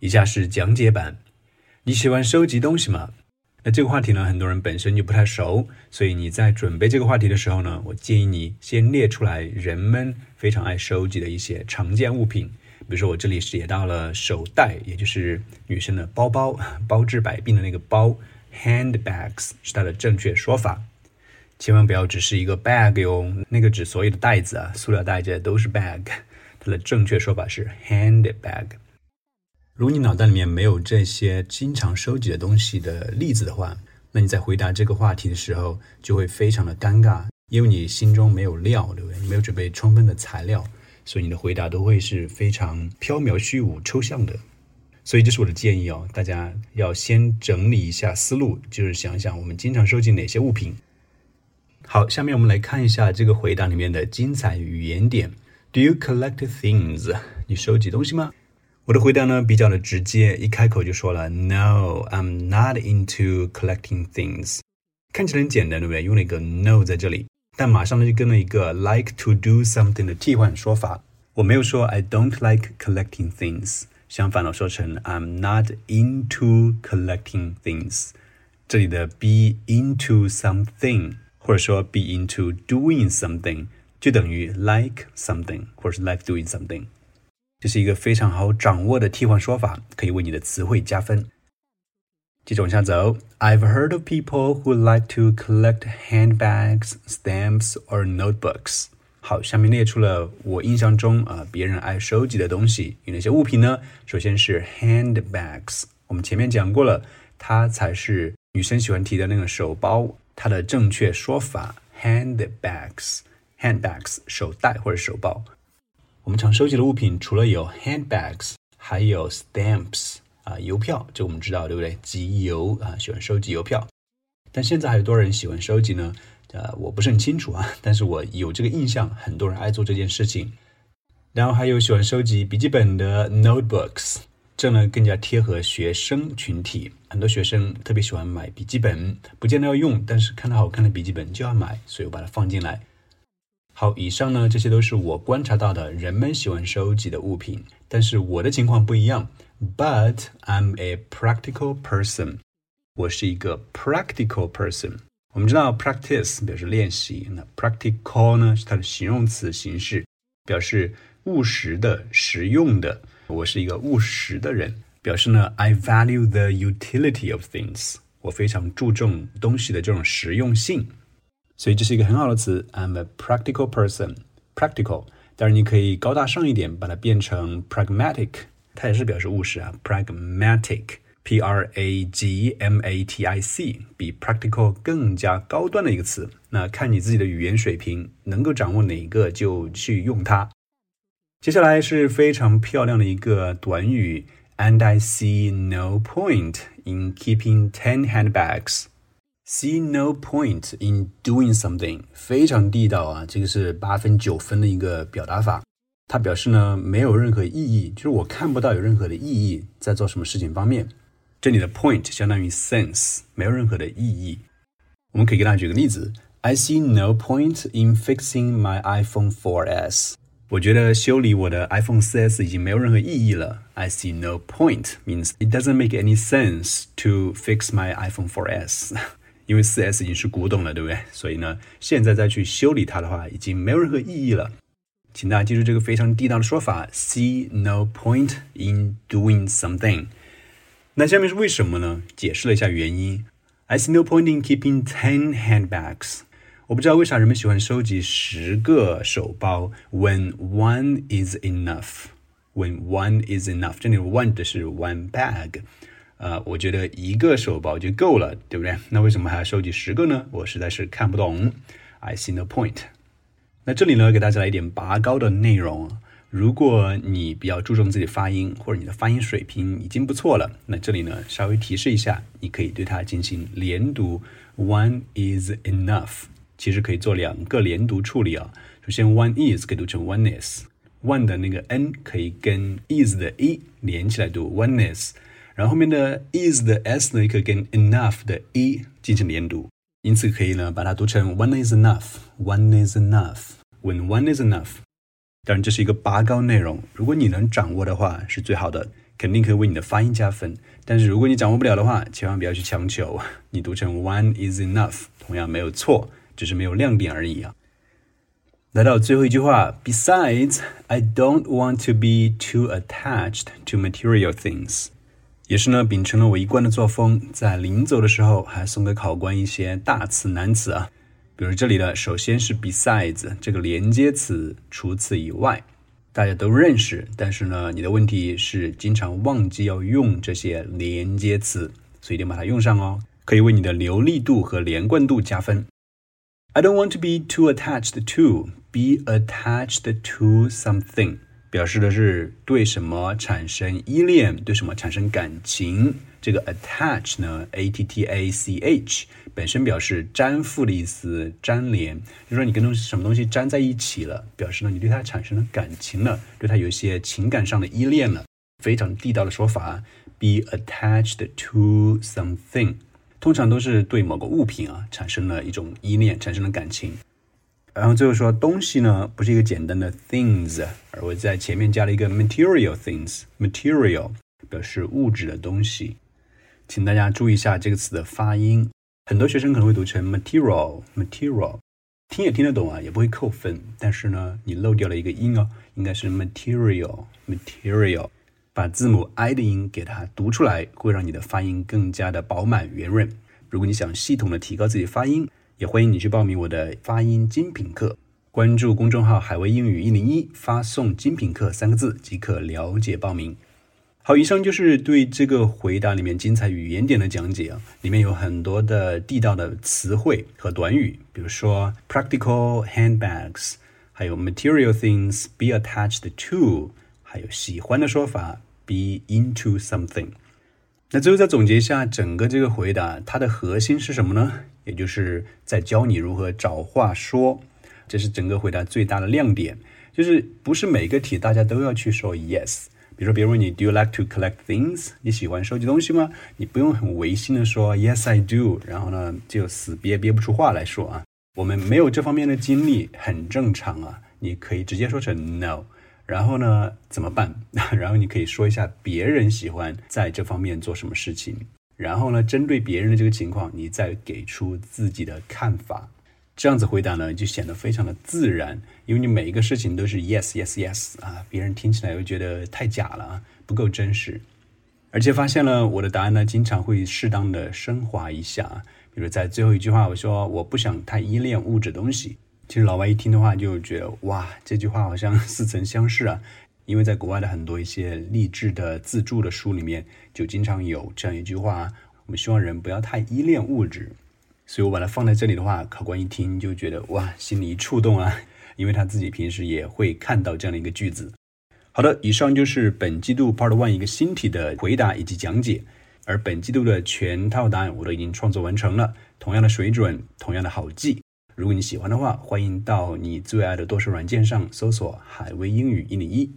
以下是讲解版。你喜欢收集东西吗？那这个话题呢，很多人本身就不太熟，所以你在准备这个话题的时候呢，我建议你先列出来人们非常爱收集的一些常见物品。比如说，我这里写到了手袋，也就是女生的包包，包治百病的那个包，handbags 是它的正确说法。千万不要只是一个 bag 哟，那个指所有的袋子啊，塑料袋这都是 bag，它的正确说法是 handbag。如果你脑袋里面没有这些经常收集的东西的例子的话，那你在回答这个话题的时候就会非常的尴尬，因为你心中没有料，对不对？你没有准备充分的材料，所以你的回答都会是非常飘渺虚无、抽象的。所以这是我的建议哦，大家要先整理一下思路，就是想想我们经常收集哪些物品。好，下面我们来看一下这个回答里面的精彩语言点。Do you collect things？你收集东西吗？我的回答呢比较的直接，一开口就说了 No, I'm not into collecting things。看起来很简单，对不对？用了一个 no 在这里，但马上呢就跟了一个 like to do something 的替换说法。我没有说 I don't like collecting things，相反我说成 I'm not into collecting things。这里的 be into something，或者说 be into doing something，就等于 like something，或者是 like doing something。这是一个非常好掌握的替换说法，可以为你的词汇加分。接着往下走，I've heard of people who like to collect handbags, stamps or notebooks。好，下面列出了我印象中啊别人爱收集的东西有哪些物品呢？首先是 handbags，我们前面讲过了，它才是女生喜欢提的那个手包，它的正确说法 handbags，handbags 手袋或者手包。我们常收集的物品除了有 handbags，还有 stamps 啊，邮票，这我们知道对不对？集邮啊，喜欢收集邮票。但现在还有多少人喜欢收集呢？呃，我不是很清楚啊，但是我有这个印象，很多人爱做这件事情。然后还有喜欢收集笔记本的 notebooks，这呢更加贴合学生群体。很多学生特别喜欢买笔记本，不见得要用，但是看到好看的笔记本就要买，所以我把它放进来。好，以上呢，这些都是我观察到的人们喜欢收集的物品，但是我的情况不一样。But I'm a practical person，我是一个 practical person。我们知道 practice 表示练习，那 practical 呢是它的形容词形式，表示务实的、实用的。我是一个务实的人，表示呢 I value the utility of things，我非常注重东西的这种实用性。所以这是一个很好的词，I'm a practical person。practical，当然你可以高大上一点，把它变成 pragmatic，它也是表示务实啊。pragmatic，p r a g m a t i c，比 practical 更加高端的一个词。那看你自己的语言水平，能够掌握哪一个就去用它。接下来是非常漂亮的一个短语，and I see no point in keeping ten handbags。See no point in doing something，非常地道啊！这个是八分九分的一个表达法。它表示呢，没有任何意义，就是我看不到有任何的意义在做什么事情方面。这里的 point 相当于 sense，没有任何的意义。我们可以给大家举个例子：I see no point in fixing my iPhone 4S。我觉得修理我的 iPhone 4S 已经没有任何意义了。I see no point means it doesn't make any sense to fix my iPhone 4S。因为四 S 已经是古董了，对不对？所以呢，现在再去修理它的话，已经没有任何意义了。请大家记住这个非常地道的说法：see no point in doing something。那下面是为什么呢？解释了一下原因。I see no point in keeping ten handbags。 我不知道为啥人们喜欢收集十个手包。When one is enough。When one is enough。这里 one 的是 one bag。呃，我觉得一个手包就够了，对不对？那为什么还要收集十个呢？我实在是看不懂。I see no point。那这里呢，给大家来一点拔高的内容。如果你比较注重自己发音，或者你的发音水平已经不错了，那这里呢，稍微提示一下，你可以对它进行连读。One is enough，其实可以做两个连读处理啊。首先，one is 可以读成 one is，one 的那个 n 可以跟 is 的 e 连起来读 one is。然后后面的 is 的 s 呢，也可以跟 enough 的 e 进行连读。因此可以呢把它读成 one is enough，one is enough，when one is enough。当然这是一个拔高内容，如果你能掌握的话是最好的，肯定可以为你的发音加分。但是如果你掌握不了的话，千万不要去强求，你读成 one is enough，同样没有错，只是没有亮点而已啊。来到最后一句话，Besides, I don't want to be too attached to material things。也是呢，秉承了我一贯的作风，在临走的时候还送给考官一些大词难词啊。比如这里的，首先是 besides 这个连接词，除此以外，大家都认识。但是呢，你的问题是经常忘记要用这些连接词，所以一定把它用上哦，可以为你的流利度和连贯度加分。I don't want to be too attached to be attached to something，表示的是对什么产生依恋，对什么产生感情。这个 attach 呢，a t t a c h 本身表示粘附的意思，粘连，就说你跟东西什么东西粘在一起了，表示呢你对它产生了感情了，对它有一些情感上的依恋了，非常地道的说法，be attached to something。通常都是对某个物品啊产生了一种依恋，产生了感情。然后最后说东西呢，不是一个简单的 things，而我在前面加了一个 material things，material 表示物质的东西。请大家注意一下这个词的发音，很多学生可能会读成 material，material，听也听得懂啊，也不会扣分。但是呢，你漏掉了一个音哦，应该是 material，material。把字母 i 的音给它读出来，会让你的发音更加的饱满圆润。如果你想系统的提高自己发音，也欢迎你去报名我的发音精品课。关注公众号“海威英语一零一”，发送“精品课”三个字即可了解报名。好，以上就是对这个回答里面精彩语言点的讲解啊，里面有很多的地道的词汇和短语，比如说 practical handbags，还有 material things，be attached to，还有喜欢的说法。Be into something。那最后再总结一下整个这个回答，它的核心是什么呢？也就是在教你如何找话说，这是整个回答最大的亮点。就是不是每个题大家都要去说 yes。比如说别人问你 Do you like to collect things？你喜欢收集东西吗？你不用很违心的说 Yes I do，然后呢就死憋憋不出话来说啊。我们没有这方面的经历，很正常啊。你可以直接说成 No。然后呢，怎么办？然后你可以说一下别人喜欢在这方面做什么事情。然后呢，针对别人的这个情况，你再给出自己的看法。这样子回答呢，就显得非常的自然，因为你每一个事情都是 yes yes yes 啊，别人听起来又觉得太假了啊，不够真实。而且发现了我的答案呢，经常会适当的升华一下，比如在最后一句话，我说我不想太依恋物质东西。其实老外一听的话就觉得哇，这句话好像似曾相识啊，因为在国外的很多一些励志的自助的书里面就经常有这样一句话：我们希望人不要太依恋物质。所以我把它放在这里的话，考官一听就觉得哇，心里一触动啊，因为他自己平时也会看到这样的一个句子。好的，以上就是本季度 Part One 一个新题的回答以及讲解，而本季度的全套答案我都已经创作完成了，同样的水准，同样的好记。如果你喜欢的话，欢迎到你最爱的多说软件上搜索“海威英语一零一”。